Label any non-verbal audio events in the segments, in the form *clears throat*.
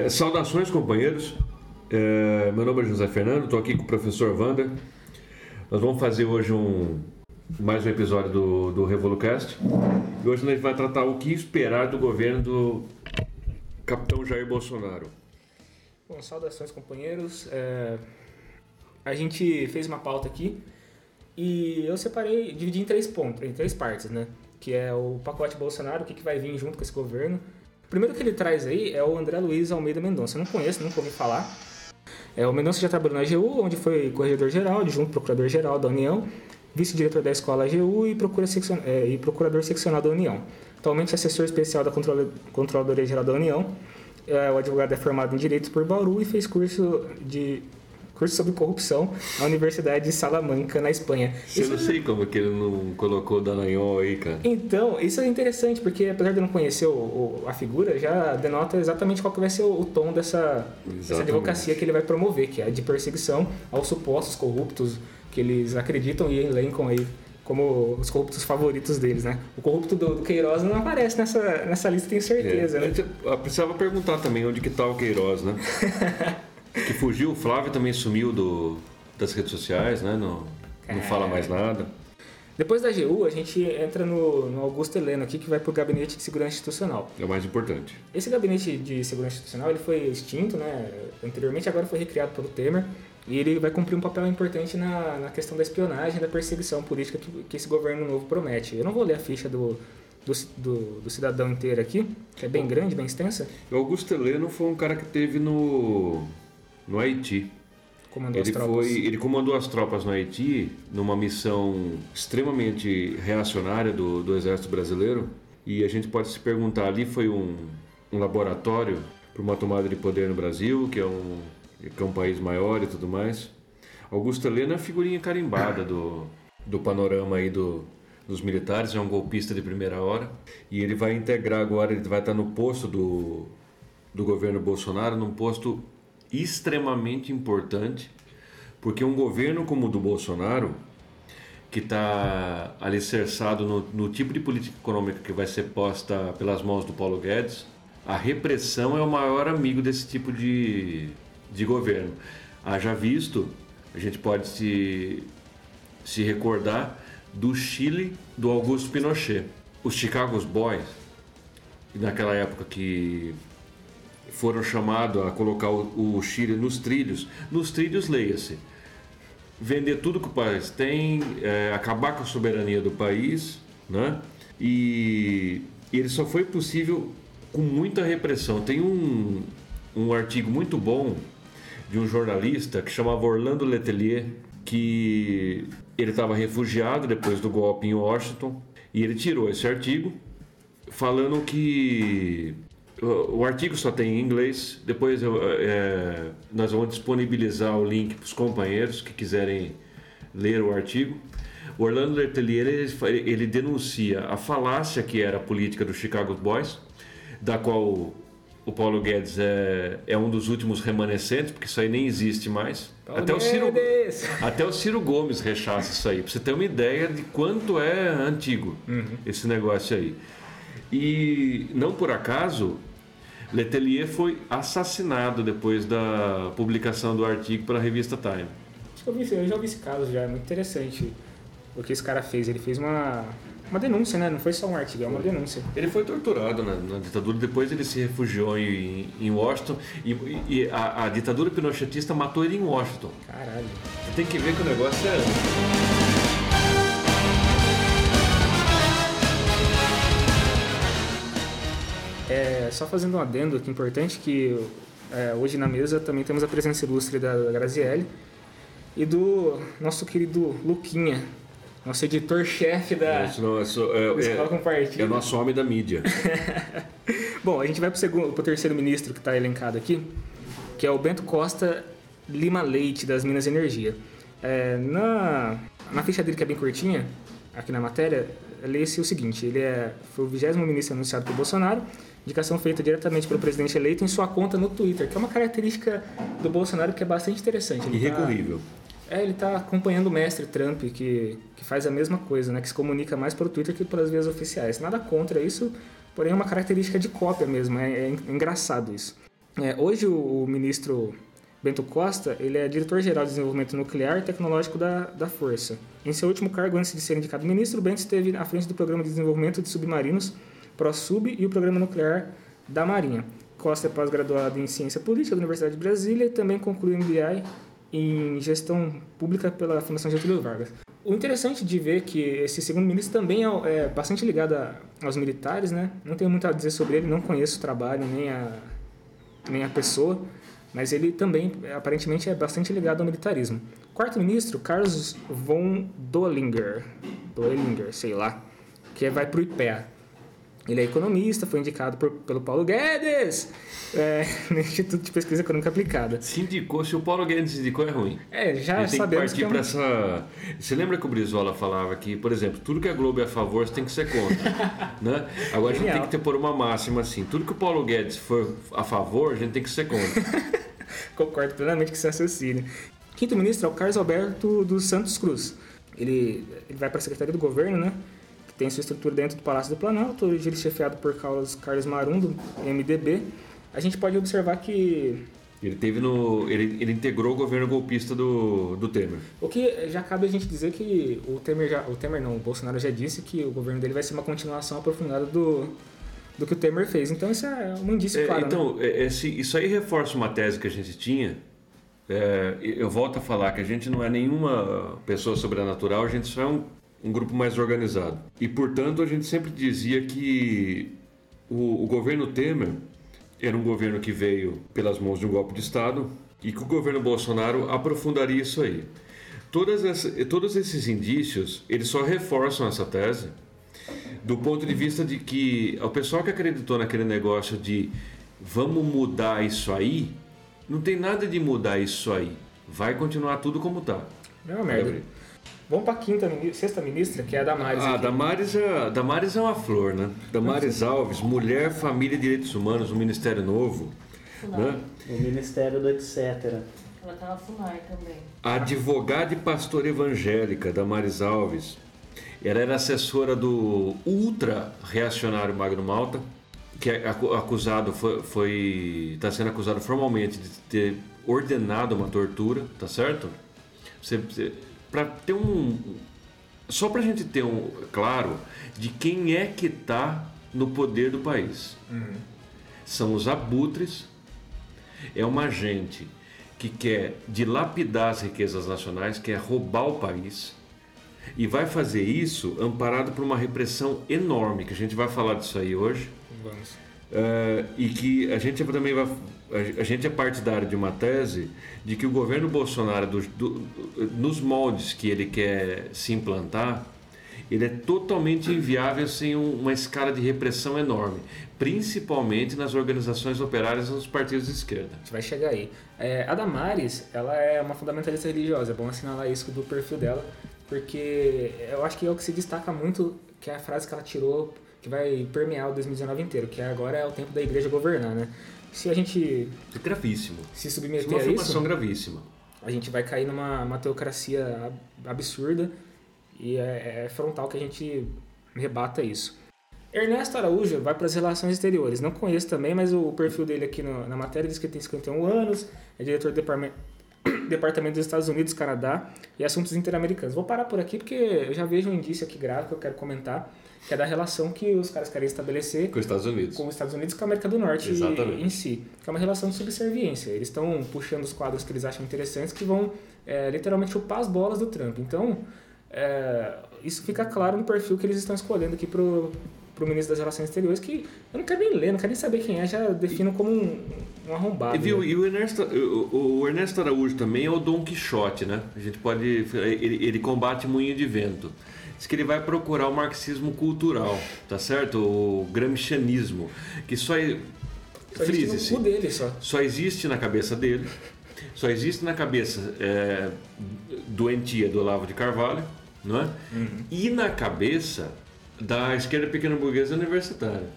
É, saudações, companheiros. É, meu nome é José Fernando, estou aqui com o professor Wander. Nós vamos fazer hoje um, mais um episódio do, do RevoluCast. E hoje gente vai tratar o que esperar do governo do capitão Jair Bolsonaro. Bom, saudações, companheiros. É, a gente fez uma pauta aqui e eu separei, dividi em três pontos, em três partes, né? Que é o pacote Bolsonaro, o que, que vai vir junto com esse governo primeiro que ele traz aí é o André Luiz Almeida Mendonça. Eu não conheço, nunca ouvi falar. É, o Mendonça já trabalhou na AGU, onde foi corregedor-geral, adjunto procurador-geral da União, vice-diretor da escola AGU e, procura seccion... é, e procurador seccional da União. Atualmente assessor especial da Controladoria-Geral da União. É, o advogado é formado em Direitos por Bauru e fez curso de curso sobre corrupção na Universidade de Salamanca, na Espanha. Eu não sei como que ele não colocou o Dallagnol aí, cara. Então, isso é interessante, porque apesar de eu não conhecer o, o, a figura, já denota exatamente qual que vai ser o, o tom dessa, dessa advocacia que ele vai promover, que é a de perseguição aos supostos corruptos que eles acreditam e elencam aí como os corruptos favoritos deles, né? O corrupto do, do Queiroz não aparece nessa, nessa lista, tenho certeza, é, né? Eu precisava perguntar também onde que tá o Queiroz, né? *laughs* Que fugiu, o Flávio também sumiu do, das redes sociais, né? Não, não fala mais nada. Depois da AGU, a gente entra no, no Augusto Heleno aqui, que vai para o Gabinete de Segurança Institucional. É o mais importante. Esse Gabinete de Segurança Institucional ele foi extinto, né? Anteriormente, agora foi recriado pelo Temer. E ele vai cumprir um papel importante na, na questão da espionagem, da perseguição política que, que esse governo novo promete. Eu não vou ler a ficha do, do, do, do, cidadão inteiro aqui, que é bem grande, bem extensa. O Augusto Heleno foi um cara que teve no no Haiti. Comandou ele, foi, ele comandou as tropas no Haiti numa missão extremamente reacionária do, do Exército Brasileiro. E a gente pode se perguntar: ali foi um, um laboratório para uma tomada de poder no Brasil, que é, um, que é um país maior e tudo mais. Augusto Helena é figurinha carimbada do, do panorama aí do, dos militares, é um golpista de primeira hora. E ele vai integrar agora, ele vai estar no posto do, do governo Bolsonaro, num posto extremamente importante, porque um governo como o do Bolsonaro, que está alicerçado no, no tipo de política econômica que vai ser posta pelas mãos do Paulo Guedes, a repressão é o maior amigo desse tipo de, de governo. Haja visto, a gente pode se, se recordar do Chile do Augusto Pinochet. Os Chicago Boys, naquela época que foram chamados a colocar o, Chile nos trilhos. Nos trilhos, leia-se. Vender tudo que o país tem, é, acabar com a soberania do país, né? E ele só foi possível com muita repressão. Tem um, um artigo muito bom de um jornalista que chamava Orlando Letelier, que ele estava refugiado depois do golpe em Washington, e ele tirou esse artigo falando que o artigo só tem em inglês. Depois eu, é, nós vamos disponibilizar o link para os companheiros que quiserem ler o artigo. O Orlando Letelier ele, ele denuncia a falácia que era a política do Chicago Boys, da qual o Paulo Guedes é, é um dos últimos remanescentes, porque isso aí nem existe mais. até o, Ciro, *laughs* até o Ciro Gomes rechaça isso aí, para você ter uma ideia de quanto é antigo uhum. esse negócio aí. E não por acaso Letelier foi assassinado depois da publicação do artigo pela revista Time. Eu, vi, eu já vi esse caso já, é muito interessante o que esse cara fez. Ele fez uma, uma denúncia, né? Não foi só um artigo, é uma denúncia. Ele foi torturado na, na ditadura, depois ele se refugiou em, em Washington e, e a, a, ditadura pinochetista matou ele em Washington. Caralho. Você tem que ver que o negócio é. É, só fazendo um adendo aqui importante, que é, hoje na mesa também temos a presença ilustre da Graziele e do nosso querido Luquinha, nosso editor-chefe da não, é, é, é, o nosso homem da mídia. *laughs* Bom, a gente vai para o terceiro ministro que está elencado aqui, que é o Bento Costa Lima Leite, das Minas Energia. É, na, na ficha dele, que é bem curtinha, aqui na matéria, lê-se o seguinte: ele é, foi o vigésimo ministro anunciado por Bolsonaro indicação feita diretamente pelo presidente eleito em sua conta no Twitter, que é uma característica do Bolsonaro que é bastante interessante. Ele Irrecorrível. Tá, é, ele está acompanhando o mestre Trump, que, que faz a mesma coisa, né, que se comunica mais pelo Twitter que pelas vias oficiais. Nada contra isso, porém é uma característica de cópia mesmo, é, é engraçado isso. É, hoje o, o, ministro Bento Costa ele é diretor-geral de desenvolvimento nuclear e tecnológico da, da Força. Em seu último cargo, antes de ser indicado ministro, Bento esteve à frente do Programa de Desenvolvimento de Submarinos ProSub e o Programa Nuclear da Marinha. Costa é pós-graduado em Ciência Política da Universidade de Brasília e também concluiu MBA em Gestão Pública pela Fundação Getúlio Vargas. O interessante de ver que esse segundo ministro também é, é bastante ligado a, aos militares, né? Não tenho muito a dizer sobre ele, não conheço o trabalho nem a, nem a pessoa, mas ele também aparentemente é bastante ligado ao militarismo. Quarto ministro, Carlos von Dollinger, Dollinger, sei lá, que vai para o IPEA. Ele é economista, foi indicado por, pelo Paulo Guedes é, no *laughs* Instituto de Pesquisa Econômica Aplicada. Se indicou, se o Paulo Guedes indicou, é ruim. É, já Ele sabemos tem que partir que é um... para essa. Você lembra que o Brizola falava que, por exemplo, tudo que a Globo é a favor, você tem que ser contra. *laughs* né? Agora a gente Genial. tem que ter por uma máxima assim: tudo que o Paulo Guedes for a favor, a gente tem que ser contra. *laughs* Concordo plenamente com esse raciocínio. Quinto ministro é o Carlos Alberto dos Santos Cruz. Ele, ele vai para a Secretaria do Governo, né? Tem sua estrutura dentro do Palácio do Planalto, hoje ele é chefiado por Carlos, Carlos Marum, do MDB. A gente pode observar que Ele teve no. Ele, ele integrou o governo golpista do, do Temer. o que já cabe a gente dizer que o Temer já, o Temer não, o Bolsonaro já disse que o governo dele vai ser uma continuação aprofundada do, do que o Temer fez. Então isso é um indício É, claro. né? então, é, esse- isso aí reforça uma tese que a gente tinha. É, eu volto a falar que a gente não é nenhuma pessoa sobrenatural, a gente só é um, um grupo mais organizado. E, portanto, a gente sempre dizia que o, o governo Temer era um governo que veio pelas mãos de um golpe de Estado e que o governo Bolsonaro aprofundaria isso aí. Todas essa, todos esses indícios, eles só reforçam essa tese do ponto de vista de que o pessoal que acreditou naquele negócio de vamos mudar isso aí, não tem nada de mudar isso aí. Vai continuar tudo como tá. É uma merda. Vamos para a quinta, sexta ministra, que é a Damares. Ah, aqui. Damares é, Damares é uma flor, né? Damares Alves, Mulher, Família e Direitos Humanos, um Ministério Novo. Né? O Ministério do Etc. Ela tá na FUNAI também. Advogada e pastora evangélica Damares Alves. Ela era assessora do ultra reacionário Magno Malta, que é acu- acusado foi, foi está sendo acusado formalmente de ter ordenado uma tortura, tá certo? Você, para ter um só para a gente ter um claro de quem é que está no poder do país. São os abutres. É uma gente que quer dilapidar as riquezas nacionais, quer roubar o país e vai fazer isso amparado por uma repressão enorme, que a gente vai falar disso aí hoje. Vamos. É, e que a gente também vai. A gente é partidário de uma tese de que o governo Bolsonaro, do- do- nos moldes que ele quer se implantar, ele é totalmente inviável sem um- uma escala de repressão enorme, principalmente nas organizações operárias e nos partidos de esquerda. A gente vai chegar aí. É, a Damares, ela é uma fundamentalista religiosa. É bom assinalar isso do perfil dela, porque eu acho que é o que se destaca muito, que é a frase que ela tirou, que vai permear o 2019 inteiro, que é agora é o tempo da igreja governar, né? Se a gente É gravíssimo. se Isso é submeter uma a isso, afirmação gravíssima. a gente vai cair numa uma teocracia ab- absurda e é, é frontal que a gente rebata isso. Ernesto Araújo vai para as relações exteriores. Não conheço também, mas o perfil dele aqui no- na matéria diz que ele tem 51 anos, é diretor do departamento, departamento dos Estados Unidos, Canadá e assuntos interamericanos. Vou parar por aqui porque eu já vejo um indício aqui grave que eu quero comentar, que é da relação que os caras querem estabelecer Com os Estados Unidos. com os Estados Unidos e com a América do Norte Exatamente. em si, que é uma relação de subserviência. Eles estão puxando os quadros que eles acham interessantes que vão é, literalmente chupar as bolas do Trump. Então, é, isso fica claro no perfil que eles estão escolhendo aqui pro, pro ministro das Relações Exteriores, que eu não quero nem ler, não quero nem saber quem é, já defino como um, um arrombado. E, viu, né? e o, Ernesto, o, o Ernesto Araújo também é o Dom Quixote, né? A gente pode. Ele, ele combate moinho de vento. Diz que ele vai procurar o marxismo cultural, tá certo? O gramscianismo, que só. Só existe no cu dele só. Só existe na cabeça dele, só existe na cabeça é, doentia do Olavo de Carvalho, não é? E na cabeça da esquerda pequena burguesa universitária.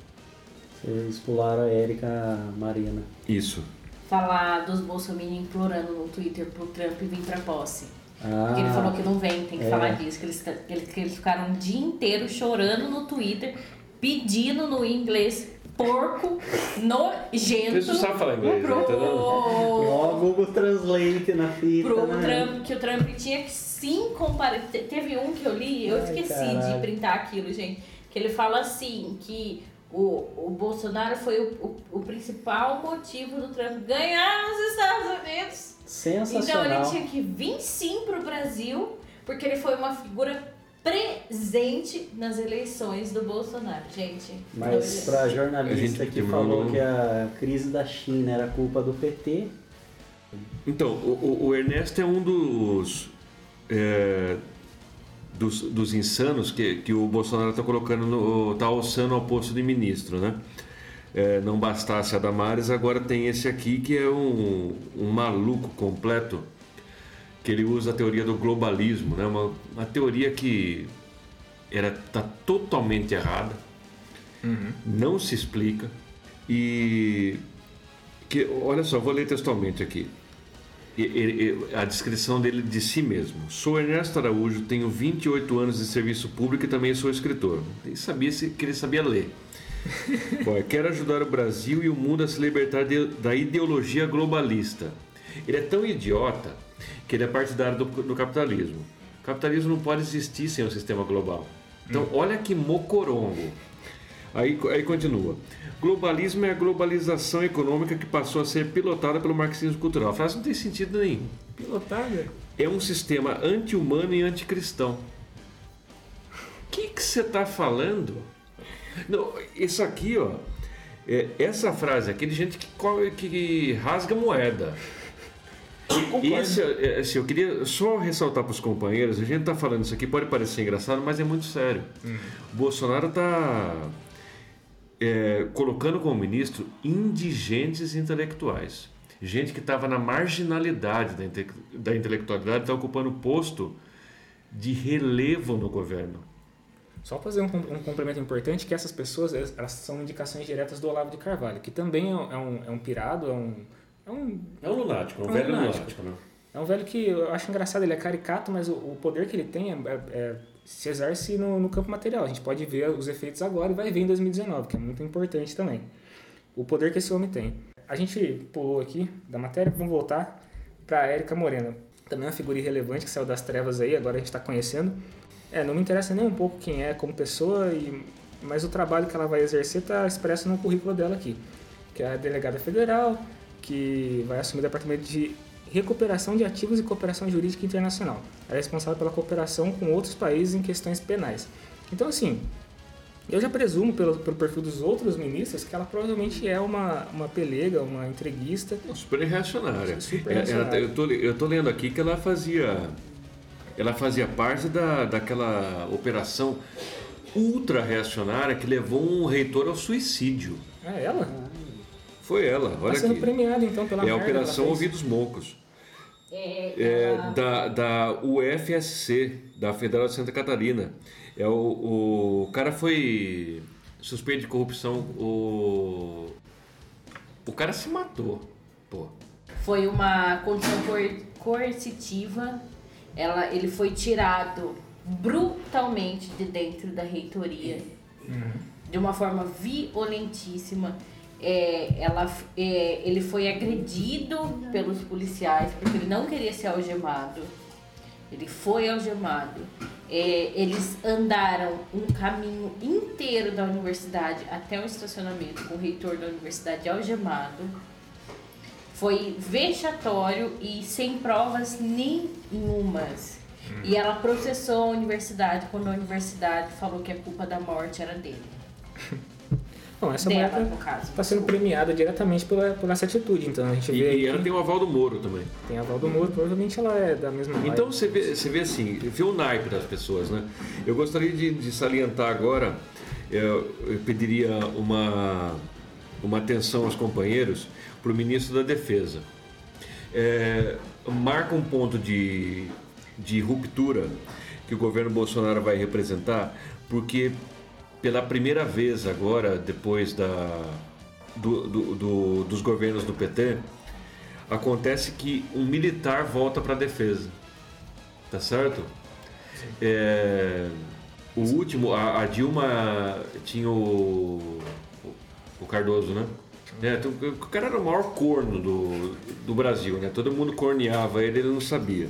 Vocês pularam a Érica Marina. Isso. Falar dos bolsominions implorando no Twitter pro Trump vir pra posse. Ah, Porque ele falou que não vem, tem que é. falar disso. Que eles, que eles, que eles ficaram um dia inteiro chorando no Twitter, pedindo no inglês porco, nojento. Você sabe falar inglês, pro... né? Tá dando- Ó, Google Translate na fita, pro né? Trump, que o Trump tinha que sim comparar. te- Teve um que eu li, eu Ai, esqueci caralho. de printar aquilo, gente. Que ele fala assim, que o, o Bolsonaro foi o, o, o principal motivo do Trump ganhar nos Estados Unidos. Então Sensacional. ele tinha que vir sim pro Brasil, porque ele foi uma figura presente nas eleições do Bolsonaro, gente. Mas Então, pra A jornalista gente que falou que a crise da China era culpa do PT, Então, o, o- o Ernesto é um dos, é, dos, dos insanos que, que o Bolsonaro está colocando, no, tá alçando ao posto de ministro, né? É, não bastasse a Damares, agora tem esse aqui que é um, um maluco completo, que ele usa a teoria do globalismo, né? Uma, uma teoria que era tá totalmente errada, não se explica e que olha só, vou ler textualmente aqui. A descrição dele de si mesmo. Sou Ernesto Araújo, tenho 28 anos de serviço público e também sou escritor. Nem sabia se que ele sabia ler. *laughs* Bom, quero ajudar o Brasil e o mundo a se libertar de- da ideologia globalista. Ele é tão idiota que ele é partidário do, do capitalismo. O capitalismo não pode existir sem um sistema global. Então, olha que mocorongo. Aí, aí continua. Globalismo é a globalização econômica que passou a ser pilotada pelo marxismo cultural. A frase não tem sentido nenhum. Pilotada. É um sistema anti-humano e anticristão. O que que você está falando? Não, isso aqui, ó. é- essa frase aqui de gente que, que rasga moeda. Isso, é, assim, eu queria só ressaltar para os companheiros, a gente está falando isso aqui, pode parecer engraçado, mas é muito sério. O Bolsonaro está colocando como ministro indigentes intelectuais. Gente que estava na marginalidade da, inte- da intelectualidade, está ocupando posto de relevo no governo. Só fazer um, um complemento importante que essas pessoas elas elas são indicações diretas do Olavo de Carvalho, que também é é um, é um pirado, é um, é um É um lunático, um velho lunático, não? É um velho que eu acho engraçado, ele é caricato, mas o, o poder que ele tem é, é- é- se exerce no, no campo material. A gente pode ver os efeitos agora e vai ver em 2019, que é muito importante também. O poder que esse homem tem. A gente pulou aqui da matéria, vamos voltar para a Érica Moreno. Também é uma figura irrelevante que saiu das trevas aí, agora a gente está conhecendo. É, não me interessa nem um pouco quem é como pessoa, e, mas o trabalho que ela vai exercer está expresso no currículo dela aqui. Que é a delegada federal, que vai assumir o departamento de recuperação de ativos e cooperação jurídica internacional. Ela é responsável pela cooperação com outros países em questões penais. Então, assim, eu já presumo pelo, pelo perfil dos outros ministros que ela provavelmente é uma, uma pelega, uma entreguista. Super reacionária. Super É, ela- reacionária. eu, tô, eu tô lendo aqui que ela fazia. Ela fazia parte da, daquela operação ultra reacionária que levou um reitor ao suicídio. É ela? Foi ela, Está olha sendo aqui. premiada então pela É a Operação. Ouvidos Moucos. É, É, da, da UFSC, da Federal de Santa Catarina. É, o, o cara foi suspeito de corrupção. O, o cara se matou. Pô. Foi uma condição coer- coercitiva. Ela, ele foi tirado brutalmente de dentro da reitoria, de uma forma violentíssima. É, ela, é, ele foi agredido pelos policiais porque ele não queria ser algemado. Ele foi algemado. É, eles andaram um caminho inteiro da universidade até o estacionamento com o reitor da universidade algemado. Foi vexatório e sem provas nenhumas. E ela processou a universidade quando a universidade falou que a culpa da morte era dele. *laughs* Bom, essa Dela, mulher está sendo premiada diretamente pela, por essa atitude. Então a gente E, vê e aí ela tem o aval do Moro também. tem a Val do Muro, provavelmente ela é da mesma Então você vê, você vê assim, vê o naipe das pessoas, né? Eu gostaria de, de salientar agora, eu, eu pediria uma, uma atenção aos companheiros para o ministro da Defesa. É, marca um ponto de, de ruptura que o governo Bolsonaro vai representar, porque pela primeira vez agora, depois da, do- do- do- dos governos do PT, acontece que um militar volta para a defesa. Tá certo? É, o último, a, a Dilma tinha o, o Cardoso, né? É, então, o cara era o maior corno do, do Brasil, né? Todo mundo corneava ele, ele não sabia.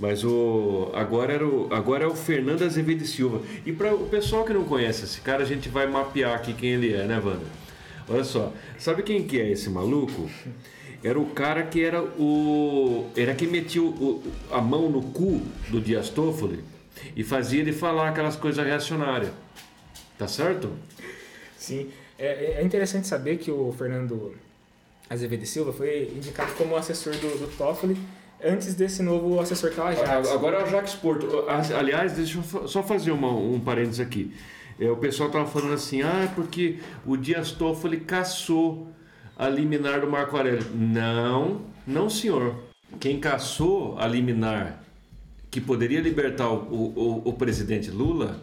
Mas o agora, era o, agora é o Fernando Azevedo Silva. E para o pessoal que não conhece esse cara, a gente vai mapear aqui quem ele é, né, Wanda? Olha só, sabe quem que é esse maluco? Era o cara que era o. Era quem metia o, a mão no cu do Dias Toffoli e fazia ele falar aquelas coisas reacionárias. Tá certo? Sim. É, é interessante saber que o Fernando Azevedo Silva foi indicado como assessor do, do Toffoli antes desse novo assessor que é o Ajax. Agora é o Ajax Porto. Aliás, deixa eu só fazer uma, um parênteses aqui. É, o pessoal estava falando assim, ah, porque o Dias Toffoli caçou a liminar do Marco Aurélio. Não, não senhor. Quem caçou a liminar que poderia libertar o, o, o presidente Lula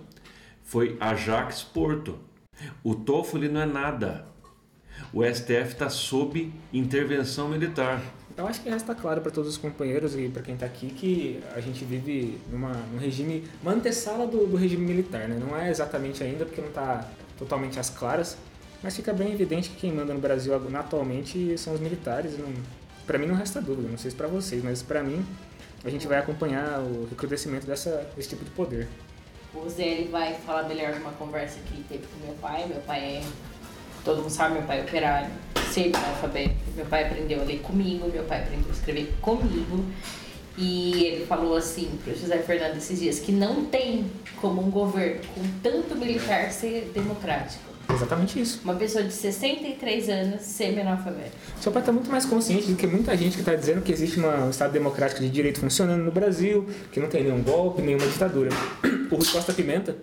foi Ajax Porto. O Toffoli não é nada. O STF está sob intervenção militar. Eu acho que resta claro para todos os companheiros e para quem está aqui que a gente vive numa, num regime, uma antessala do, do regime militar, né? Não é exatamente ainda porque não está totalmente às claras, mas fica bem evidente que quem manda no Brasil atualmente são os militares. Para mim não resta dúvida, não sei se para vocês, mas para mim a gente vai acompanhar o recrudescimento desse tipo de poder. O Zé ele vai falar melhor numa conversa que teve com meu pai. Meu pai é. Todo mundo sabe, meu pai é operário ser analfabeto. Meu pai aprendeu a ler comigo, meu pai aprendeu a escrever comigo. E ele falou assim para o José Fernando esses dias que não tem como um governo com tanto militar ser democrático. Exatamente isso. Uma pessoa de 63 anos semi-analfabeto. Seu pai está muito mais consciente do que muita gente que está dizendo que existe uma, um Estado democrático de direito funcionando no Brasil, que não tem nenhum golpe, nenhuma ditadura. *coughs* O Rui Costa Pimenta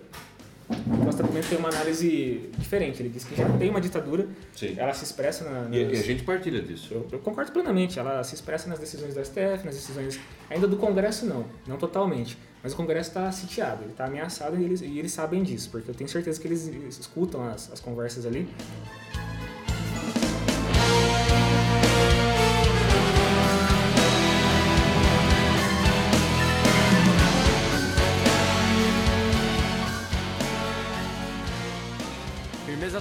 o Pimenta tem uma análise diferente. Ele diz que já tem uma ditadura, Sim. ela se expressa na, nas... E a gente partilha disso. Eu, eu, concordo plenamente. Ela se expressa nas decisões do STF, nas decisões. Ainda do Congresso, não. Não totalmente. Mas o Congresso está sitiado, ele está ameaçado e eles, e eles sabem disso, porque eu tenho certeza que eles escutam as, as conversas ali.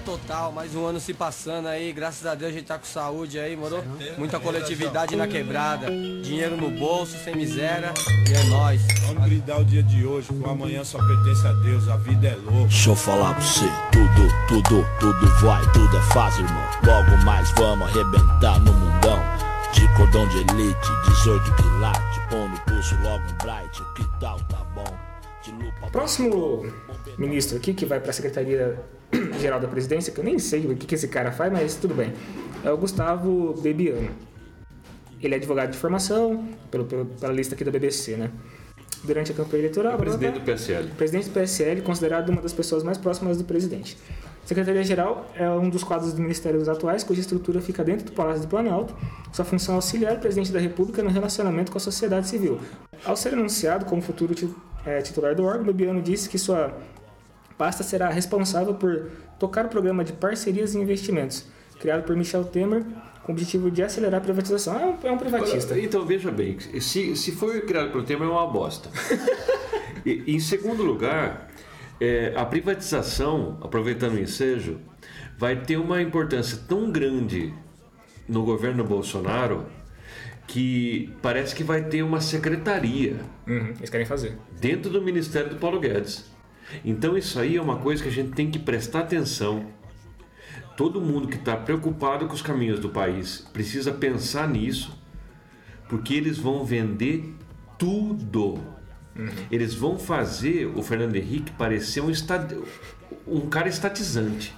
Total, mais um ano se passando aí, graças a Deus a gente tá com saúde aí, moro? Muita coletividade na quebrada, dinheiro no bolso, sem miséria, e é nóis. Vamos brindar o dia de hoje, o amanhã só pertence a Deus, a vida é louca. Deixa eu falar pra você, tudo, tudo, tudo vai, tudo é fácil, irmão. Logo mais vamos arrebentar no mundão. De cordão de elite, 18 quilates, pão no pulso, logo um bright, que tal, tá bom? Próximo ministro aqui que vai para a Secretaria Geral da Presidência, que eu nem sei o que, que esse cara faz, mas tudo bem, é o Gustavo Bebiano. Ele é advogado de formação, pelo, pelo, pela lista aqui da BBC, né? Durante a campanha eleitoral. É presidente do PSL. Presidente do PSL, considerado uma das pessoas mais próximas do presidente. Secretaria-Geral é um dos quadros do Ministério dos atuais, cuja estrutura fica dentro do Palácio do Planalto. Sua função é auxiliar o presidente da República no relacionamento com a sociedade civil. Ao ser anunciado como futuro é, titular do órgão, Bebiano disse que sua pasta será responsável por tocar o programa de parcerias e investimentos, criado por Michel Temer, com o objetivo de acelerar a privatização. É um, é um privatista. Então, veja bem, se, se foi criado pelo Temer, é uma bosta. *laughs* e, em segundo lugar, é, a privatização, aproveitando o ensejo, vai ter uma importância tão grande no governo Bolsonaro que parece que vai ter uma secretaria. Uhum, eles querem fazer. Dentro do Ministério do Paulo Guedes. Então isso aí é uma coisa que a gente tem que prestar atenção. Todo mundo que está preocupado com os caminhos do país precisa pensar nisso, porque eles vão vender tudo. Uhum. Eles vão fazer o Fernando Henrique parecer um, estad... um cara estatizante.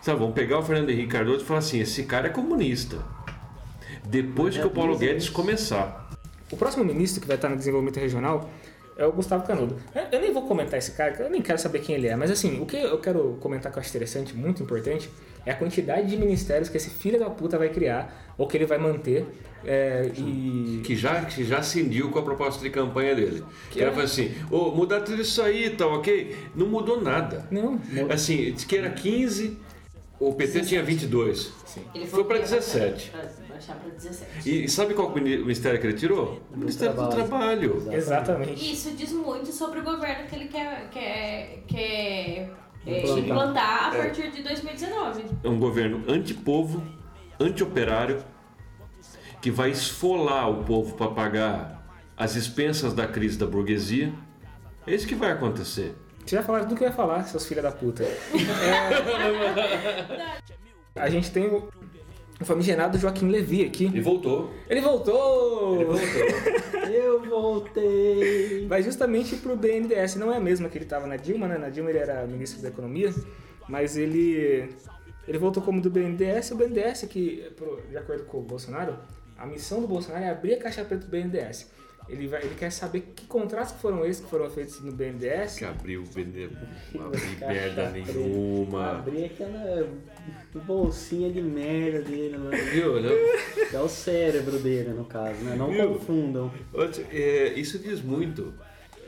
Sabe, vão pegar o Fernando Henrique Cardoso e falar assim: esse cara é comunista. Depois que o Paulo Guedes começar. O próximo ministro que vai estar no desenvolvimento regional é o Gustavo Canudo. Eu nem vou comentar esse cara, eu nem quero saber quem ele é, mas assim, o que eu quero comentar que eu acho interessante, muito importante, é a quantidade de ministérios que esse filho da puta vai criar ou que ele vai manter. É, e... que, já, que já cindiu com a proposta de campanha dele. Que era é... assim, oh, mudar tudo isso aí, tá ok? Não mudou nada. Não. não. Assim, disse que era 15, o PT 17. tinha 22. Sim. Ele foi para 17. Baixar para 17. E sabe qual o ministério que ele tirou? O Ministério do Trabalho. Exatamente. Isso diz muito sobre o governo que ele quer, quer, quer é, Implantar. implantar a partir de 2019. É um governo antipovo, anti-operário, que vai esfolar o povo para pagar as expensas da crise da burguesia. É isso que vai acontecer. Você já falaram tudo que eu ia falar, seus filha da puta. *laughs* É, *laughs* A gente tem o, famigerado Joaquim Levi aqui. E voltou. Ele voltou! Ele voltou. *laughs* Eu voltei. Vai justamente pro BNDES. Não é a mesma que ele tava na Dilma, né? Na Dilma ele era ministro da Economia, mas ele ele voltou como do BNDES. O BNDES, que, de acordo com o Bolsonaro, a missão do Bolsonaro é abrir a caixa preta do BNDES. Ele, vai, ele quer saber que contratos que foram esses que foram feitos no BNDES. Que abriu, *laughs* vendeu, não abri merda nenhuma. Abri aquela bolsinha de merda dele lá. Viu? Que é o cérebro dele, no caso, né? Não Viu? confundam. É, isso diz muito.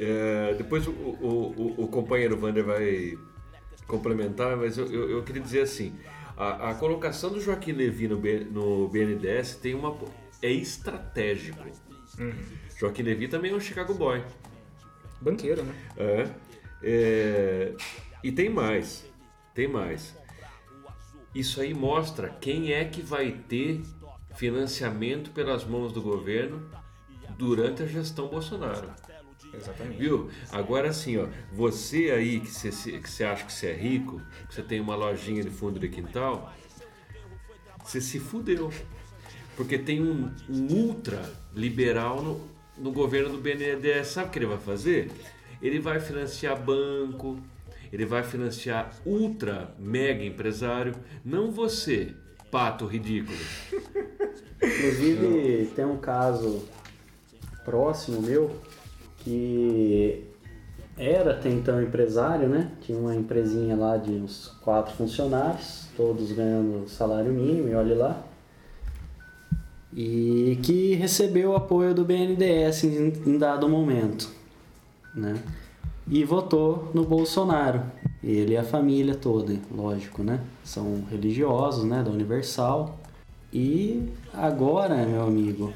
É, depois o, o, o- o companheiro Vander vai complementar, mas eu, eu, eu queria dizer assim: a, a colocação do Joaquim Levy no, B- no BNDES tem uma, é estratégico. Joaquim Levy também é um Chicago Boy. Banqueiro, né? É, é, e tem mais, tem mais. Isso aí mostra quem é que vai ter financiamento pelas mãos do governo durante a gestão Bolsonaro. Exatamente. Viu? Agora sim, ó, você aí que você, que você acha que você é rico, que você tem uma lojinha de fundo de quintal, você se fudeu. Porque tem um, um ultra liberal no, no governo do BNDES. Sabe o que ele vai fazer? Ele vai financiar banco, ele vai financiar ultra mega empresário, não você, pato ridículo. Inclusive, tem um caso próximo meu que era até então empresário, né? Tinha uma empresinha lá de uns quatro funcionários, todos ganhando salário mínimo, e olha lá. E que recebeu o apoio do BNDES em, em dado momento, né? E votou no Bolsonaro. Ele e a família toda, lógico, né? São religiosos, né? Da Universal. E agora, meu amigo,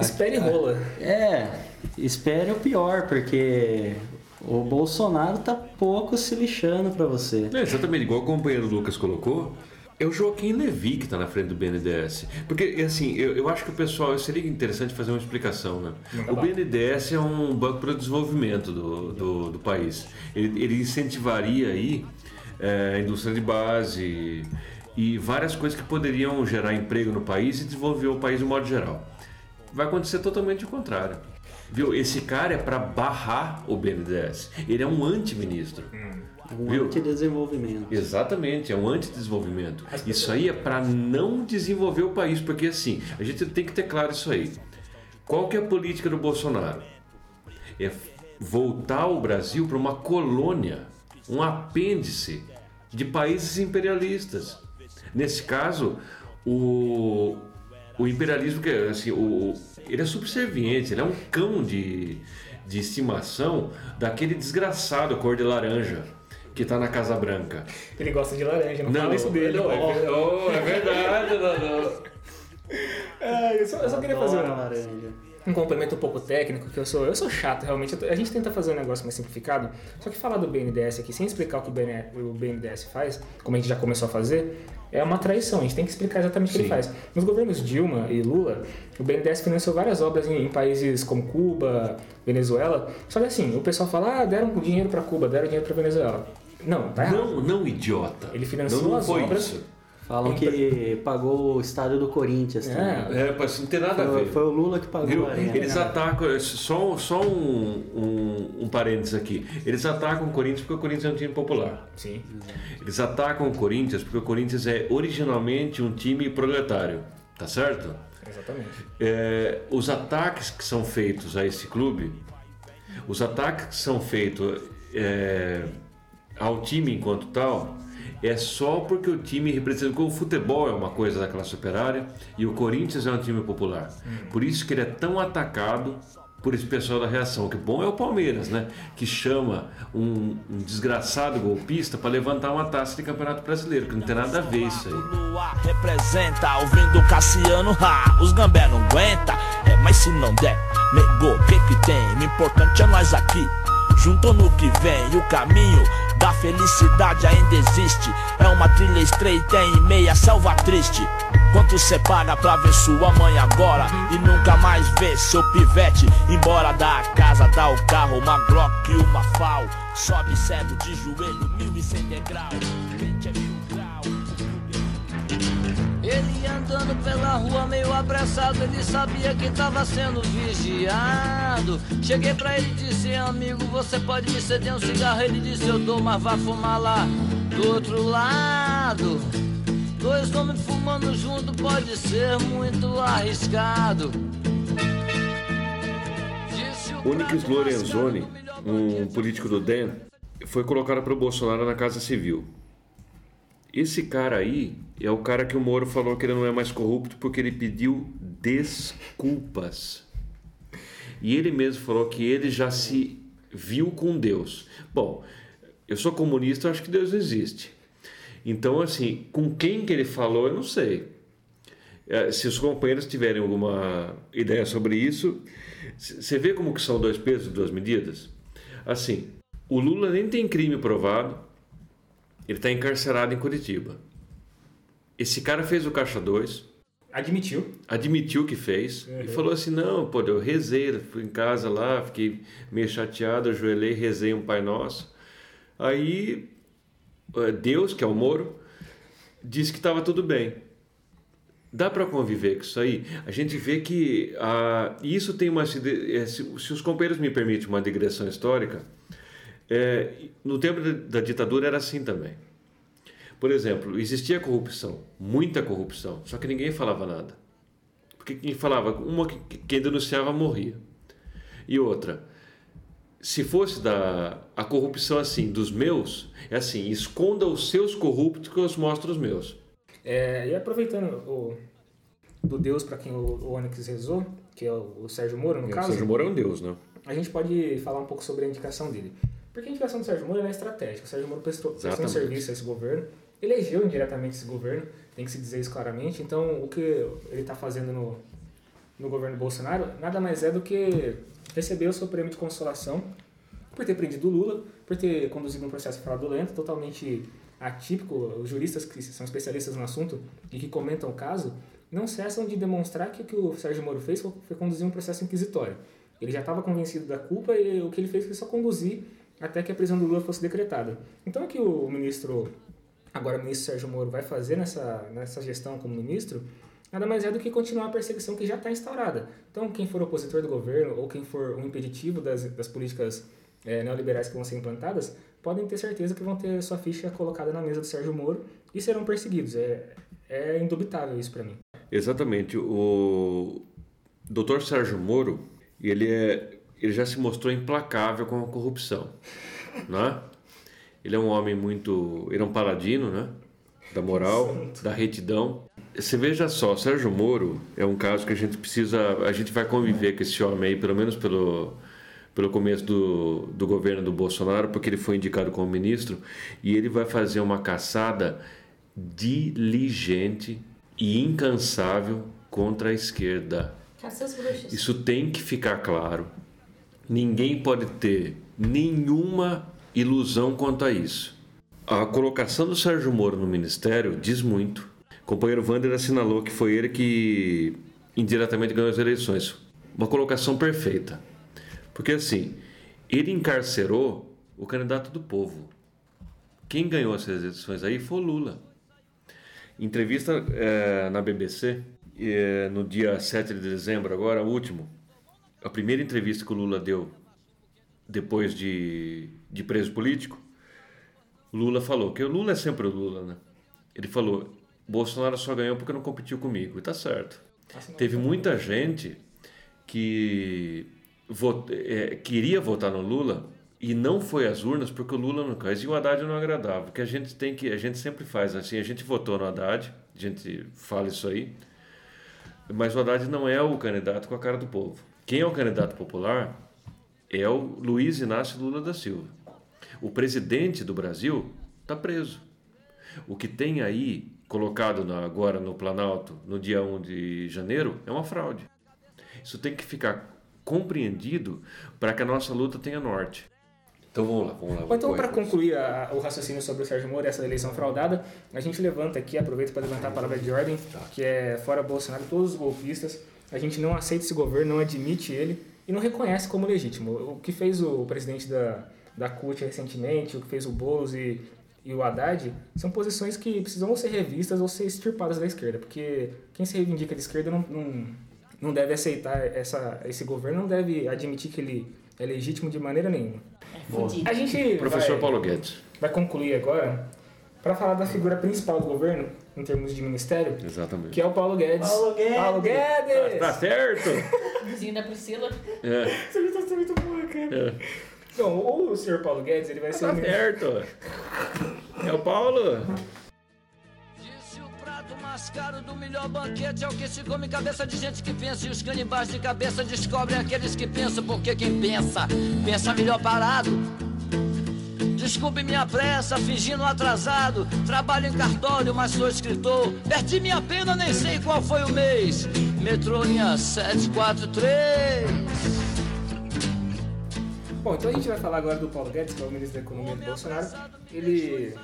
Espere e rola. é, espere o pior, porque o Bolsonaro tá pouco se lixando pra você. É, exatamente, igual o companheiro Lucas colocou, é o Joaquim Levi que está na frente do BNDES. Porque, assim, eu, eu acho que o pessoal, seria interessante fazer uma explicação, né? O BNDES é um banco para o desenvolvimento do, do, do país. Ele, ele incentivaria aí é, a indústria de base e várias coisas que poderiam gerar emprego no país e desenvolver o país de modo geral. Vai acontecer totalmente o contrário. Viu? Esse cara é para barrar o BNDES. Ele é um anti-ministro. Um Viu? antidesenvolvimento. Exatamente, é um antidesenvolvimento. Isso aí é para não desenvolver o país, porque assim, a gente tem que ter claro isso aí. Qual que é a política do Bolsonaro? É voltar o Brasil para uma colônia, um apêndice de países imperialistas. Nesse caso, o, o imperialismo que é, assim, o, ele é subserviente, ele é um cão de, de estimação daquele desgraçado cor de laranja que tá na Casa Branca. Ele gosta de laranja, não, fala isso dele. não, é, ó. ver- oh, é verdade, não, não. Ah, eu só, eu só queria fazer Adoro um, laranja. Um complemento um pouco técnico, que eu sou, eu sou chato realmente. A gente tenta fazer um negócio mais simplificado, só que falar do BNDES aqui, sem explicar o que o BN o BNDES faz, como a gente já começou a fazer, é uma traição. A gente tem que explicar exatamente o que ele faz. Nos governos Dilma e Lula, o BNDES financiou várias obras em, em países como Cuba, Venezuela. Só que assim, o pessoal fala, ah, deram dinheiro para Cuba, deram dinheiro para Venezuela. Não, tá errado. Não, não, idiota. Ele financiou não, não as obras. isso. Falam que pagou o estádio do Corinthians também. É, É, mas não tem nada a Foi, ver. foi o Lula que pagou Viu? a arena. Eles atacam, só, só um, um, um parênteses aqui. Eles atacam o Corinthians porque o Corinthians é um time popular. sim. Eles atacam o Corinthians porque o Corinthians é originalmente um time proletário. Tá certo? Exatamente. É, os ataques que são feitos a esse clube, os ataques que são feitos é, ao time enquanto tal, é só porque o time representa. O futebol é uma coisa da classe operária e o Corinthians é um time popular. Por isso que ele é tão atacado por esse pessoal da reação. O que bom é o Palmeiras, né? Que chama um, um desgraçado golpista para levantar uma taça de campeonato brasileiro, que não tem nada a ver isso aí. Representa, ouvindo Cassiano, ha, os gambé não aguenta. É, mas se não der, negou, o que que tem? O importante é nós aqui, junto no que vem. E o caminho da felicidade ainda existe. É uma trilha estreita em meia selva triste. Quanto cê paga pra ver sua mãe agora E nunca mais ver seu pivete Embora da casa, dá o carro Uma Glock e uma FAL Sobe cego de joelho, mil e cem degrau Crente é mil Ele andando pela rua meio apressado, ele sabia que tava sendo vigiado. Cheguei pra ele e disse, amigo, você pode me ceder um cigarro? Ele disse, eu dou, mas vá fumar lá do outro lado. Dois homens fumando junto pode ser muito arriscado. Onyx Lorenzoni, um político do DEM, foi colocado para o Bolsonaro na Casa Civil. Esse cara aí é o cara que o Moro falou que ele não é mais corrupto porque ele pediu desculpas. E ele mesmo falou que ele já se viu com Deus. Bom, eu sou comunista, acho que Deus existe. Então, assim, com quem que ele falou, eu não sei. Eh, Se os companheiros tiverem alguma ideia sobre isso, você vê como que são dois pesos duas medidas? Assim, o Lula nem tem crime provado, ele está encarcerado em Curitiba. Esse cara fez o Caixa 2, Admitiu. admitiu que fez e falou assim: não, pô, eu rezei, fui em casa lá, fiquei meio chateado, ajoelhei, rezei um Pai Nosso. Aí eh, Deus, que é o Moro, disse que estava tudo bem. Dá para conviver com isso aí? A gente vê que ah, isso tem uma. Se, se os companheiros me permitem uma digressão histórica, é, no tempo da ditadura era assim também. Por exemplo, existia corrupção, muita corrupção, só que ninguém falava nada. Porque quem falava, uma que- quem denunciava morria. E outra, se fosse da a corrupção assim dos meus, é assim, esconda os seus corruptos que eu os mostro os meus. É, e aproveitando o, do Deus para quem o, o Onyx rezou, que é o, o Sérgio Moro, no o caso, Sérgio Moro é um deus, né? a gente pode falar um pouco sobre a indicação dele. Porque a indicação do Sérgio Moro é estratégica. O Sérgio Moro prestou, prestou um serviço a esse governo, elegeu indiretamente esse governo, tem que se dizer isso claramente. Então, o que ele está fazendo no, no governo Bolsonaro nada mais é do que receber o seu prêmio de consolação por ter prendido Lula, por ter conduzido um processo fraudulento, totalmente atípico. Os juristas que são especialistas no assunto e que comentam o caso não cessam de demonstrar que o que o Sérgio Moro fez foi foi conduzir um processo inquisitório. Ele já estava convencido da culpa e o que ele fez foi só conduzir até que a prisão do Lula fosse decretada. Então, o que o ministro, agora o ministro Sérgio Moro, vai fazer nessa, nessa gestão como ministro nada mais é do que continuar a perseguição que já está instaurada. Então, quem for opositor do governo ou quem for um impeditivo das, das políticas eh, neoliberais que vão ser implantadas, podem ter certeza que vão ter sua ficha colocada na mesa do Sérgio Moro e serão perseguidos. É, é indubitável isso para mim. Exatamente. O Dr. Sérgio Moro, ele, é, ele já se mostrou implacável com a corrupção, *laughs* né? Ele é um homem muito... Ele é um paladino, né? Da moral, da retidão. Você veja só, o Sérgio Moro é um caso que a gente precisa... A gente vai conviver com esse homem aí, pelo menos pelo, pelo começo do, do governo do Bolsonaro, porque ele foi indicado como ministro, e ele vai fazer uma caçada diligente e incansável contra a esquerda. Isso tem que ficar claro. Ninguém pode ter nenhuma ilusão quanto a isso. A colocação do Sérgio Moro no ministério diz muito. O companheiro Wander assinalou que foi ele que indiretamente ganhou as eleições. Uma colocação perfeita. Porque assim, ele encarcerou o candidato do povo. Quem ganhou essas eleições aí foi o Lula. Entrevista eh, na BBC, eh, no dia 7 de dezembro, agora, último. A primeira entrevista que o Lula deu depois de, de preso político. Lula falou, que o Lula é sempre o Lula, né? Ele falou: Bolsonaro só ganhou porque não competiu comigo. E tá certo. Teve muita gente que eh, queria votar no Lula e não foi às urnas porque o Lula não quis e o Haddad não agradava. Que a gente tem que, a gente sempre faz assim, a gente votou no Haddad, a gente fala isso aí, mas o Haddad não é o candidato com a cara do povo. Quem é o candidato popular é o Luiz Inácio Lula da Silva. O presidente do Brasil está preso. O que tem aí colocado na- agora no Planalto, no dia 1 de janeiro, é uma fraude. Isso tem que ficar compreendido para que a nossa luta tenha norte. Então vamos lá, vamos lá. Bom, então, vamos para concluir a- o raciocínio sobre o Sérgio Moro e essa eleição fraudada, a gente levanta aqui, aproveita para levantar a palavra de ordem, que é fora Bolsonaro, todos os golpistas. A gente não aceita esse governo, não admite ele e não reconhece como legítimo. O que fez o presidente da, da CUT recentemente, o que fez o Boulos e, e o Haddad, são posições que precisam ser revistas ou ser extirpadas da esquerda, porque quem se reivindica de esquerda não, não, não deve aceitar essa, esse governo, não deve admitir que ele é legítimo de maneira nenhuma. Fudido. A gente Professor vai, Paulo Guedes. vai concluir agora para falar da figura principal do governo, em termos de ministério, Exatamente. que é o Paulo Guedes. Paulo Guedes. Paulo Guedes! Tá certo! Vizinho da Priscila. É, Essa imitação é muito boa, cara. é. Bom, o senhor Paulo Guedes, ele vai ser Tá o certo! É o Paulo! Disse o prato mais caro do melhor banquete é o que se come cabeça de gente que pensa. E os canibais de cabeça descobrem aqueles que pensam, porque quem pensa, pensa melhor parado. Desculpe minha pressa, fingindo atrasado. Trabalho em cartório, mas sou escritor. Perdi minha pena, nem sei qual foi o mês. Metrô linha 743. Bom, então a gente vai falar agora do Paulo Guedes, que é o ministro da Economia do Bolsonaro. Ele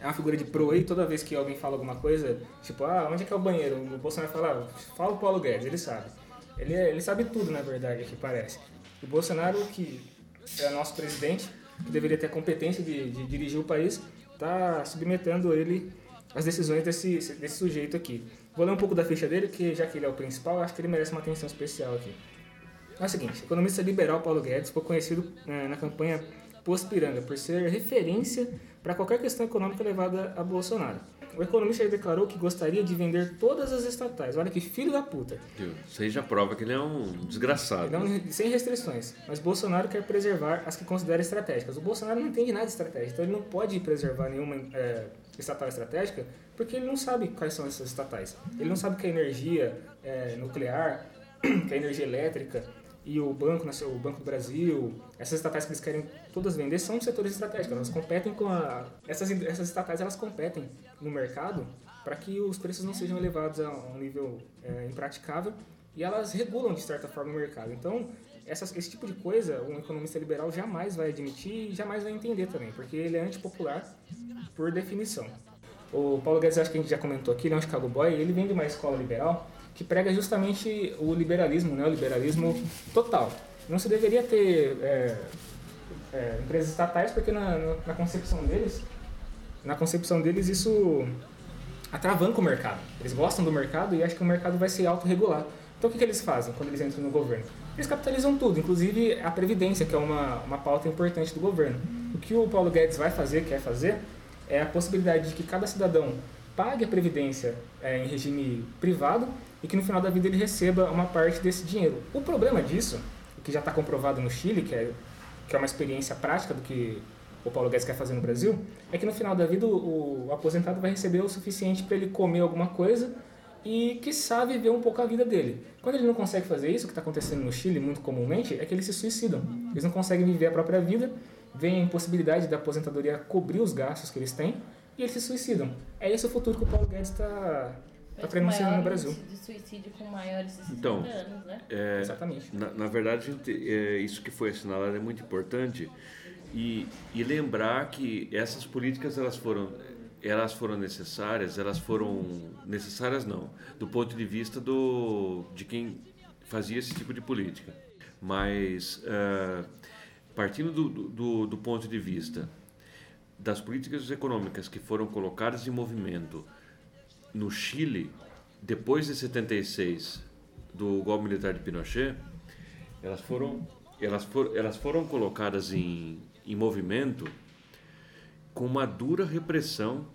é uma figura de pro aí, toda vez que alguém fala alguma coisa, tipo, ah, onde é que é o banheiro? O Bolsonaro fala, ah, fala o Paulo Guedes, ele sabe. Ele, é- ele sabe tudo, na verdade, aqui parece. O Bolsonaro, que é nosso presidente, deveria ter a competência de, de dirigir o país, está submetendo ele às decisões desse, desse sujeito aqui. Vou ler um pouco da ficha dele, que já que ele é o principal, acho que ele merece uma atenção especial aqui. É o seguinte, o economista liberal Paulo Guedes ficou conhecido eh, na campanha pós-piranga por ser referência para qualquer questão econômica levada a Bolsonaro. O economista declarou que gostaria de vender todas as estatais. Olha que filho da puta. Isso aí já prova que ele é um desgraçado. Não, sem restrições. Mas Bolsonaro quer preservar as que considera estratégicas. O Bolsonaro não entende nada de estratégia, então ele não pode preservar nenhuma eh, estatal estratégica porque ele não sabe quais são essas estatais. Ele não sabe que a energia eh, nuclear, *clears throat* que a energia elétrica e o banco, Nacio- o Banco do Brasil, essas estatais que eles querem todas vender são setores estratégicos. Elas competem com a essas essas estatais elas competem no mercado para que os preços não sejam elevados a um nível eh, impraticável e elas regulam de certa forma o mercado. Então essas- esse tipo de coisa um economista liberal jamais vai admitir e jamais vai entender também, porque ele é antipopular por definição. O Paulo Guedes, acho que a gente já comentou aqui, ele é um Chicago Boy, ele vem de uma escola liberal que prega justamente o liberalismo, né? o liberalismo total. Não se deveria ter é, é, empresas estatais porque na, na- concepção deles, na concepção deles isso atravanca o mercado. Eles gostam do mercado e acham que o mercado vai se autorregular. Então o que, que eles fazem quando eles entram no governo? Eles capitalizam tudo, inclusive a Previdência, que é uma, uma pauta importante do governo. O que o Paulo Guedes vai fazer, quer fazer, é a possibilidade de que cada cidadão pague a Previdência é, em regime privado e que no final da vida ele receba uma parte desse dinheiro. O problema disso, que já está comprovado no Chile, que é, que é uma experiência prática do que o Paulo Guedes quer fazer no Brasil, é que no final da vida o, o aposentado vai receber o suficiente para ele comer alguma coisa e, quiçá, viver um pouco a vida dele. Quando ele não consegue fazer isso, o que está acontecendo no Chile muito comumente, é que eles se suicidam. Eles não conseguem viver a própria vida, vem a impossibilidade da aposentadoria cobrir os gastos que eles têm e eles se suicidam. É esse o futuro que o Paulo Guedes está tá prenunciando no Brasil. de suicídio com maiores de 60 Então, anos, né? É, Exatamente. Na, na verdade, gente, é, isso que foi assinalado é muito importante e, e lembrar que essas políticas elas foram elas foram necessárias, elas foram necessárias não, do ponto de vista do de quem fazia esse tipo de política, mas é, partindo do, do, do ponto de vista das políticas econômicas que foram colocadas em movimento no Chile, depois de 76, do golpe militar de Pinochet, elas foram, elas elas foram colocadas em, em movimento com uma dura repressão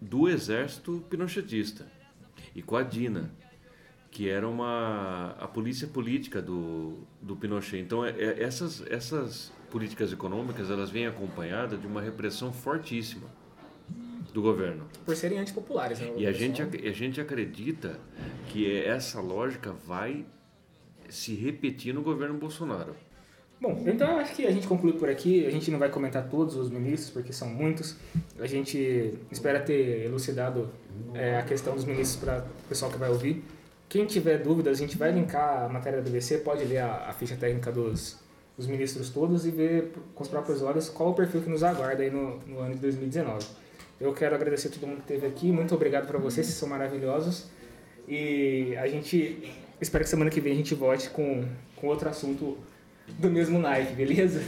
do exército pinochetista e com a DINA, que era uma a polícia política do, do Pinochet. Então, é, é- essas, essas políticas econômicas elas vêm acompanhadas de uma repressão fortíssima do governo. Por serem antipopulares. Né? E a gente, a gente acredita que essa lógica vai se repetir no governo Bolsonaro. Bom, então eu acho que a gente conclui por aqui. A gente não vai comentar todos os ministros, porque são muitos. A gente espera ter elucidado é, a questão dos ministros para o pessoal que vai ouvir. Quem tiver dúvidas, a gente vai linkar a matéria do BBC, pode ler a, a ficha técnica dos, os ministros todos e ver com os próprios olhos qual o perfil que nos aguarda aí no, no ano de 2019. Eu quero agradecer a todo mundo que esteve aqui, muito obrigado para vocês, vocês são maravilhosos. E a gente espera que semana que vem a gente volte com, com outro assunto do mesmo naipe, beleza?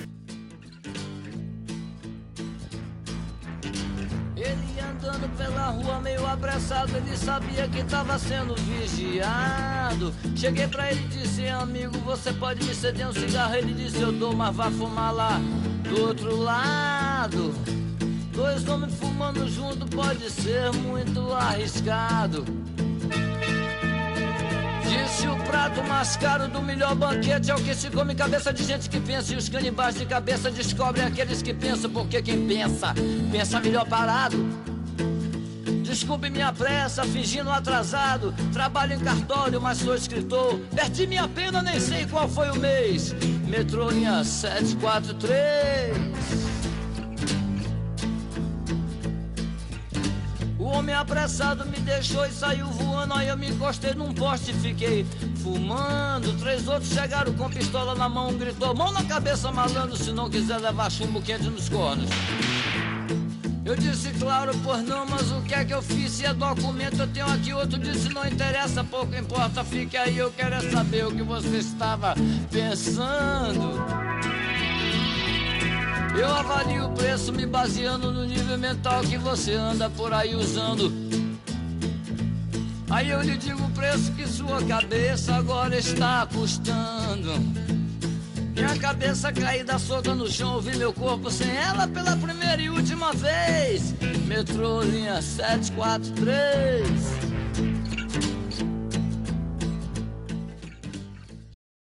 Pela rua meio apressado, ele sabia que tava sendo vigiado. Cheguei pra ele e disse, amigo, você pode me ceder um cigarro? Ele disse, eu dou, mas vá fumar lá do outro lado. Dois homens fumando junto pode ser muito arriscado. Disse o prato mais caro do melhor banquete é o que se come cabeça de gente que pensa. E os canibais de cabeça descobrem aqueles que pensam, porque quem pensa, pensa melhor parado. Desculpe minha pressa, fingindo atrasado. Trabalho em cartório, mas sou escritor. Perdi minha pena, nem sei qual foi o mês. Metrô linha 743. O homem apressado me deixou e saiu voando. Aí eu me encostei num poste e fiquei fumando. Três outros chegaram com pistola na mão, gritou: Mão na cabeça, malandro, se não quiser levar chumbo quente nos cornos. Eu disse, claro, pois não, mas o que é que eu fiz? Se é documento, eu tenho aqui outro. Disse, não interessa, pouco importa, fique aí. Eu quero é saber o que você estava pensando. Eu avalio o preço me baseando no nível mental que você anda por aí usando. Aí eu lhe digo o preço que sua cabeça agora está custando. Minha cabeça caída solta no chão, ouvi meu corpo sem ela pela primeira e última vez. Metrô linha 743.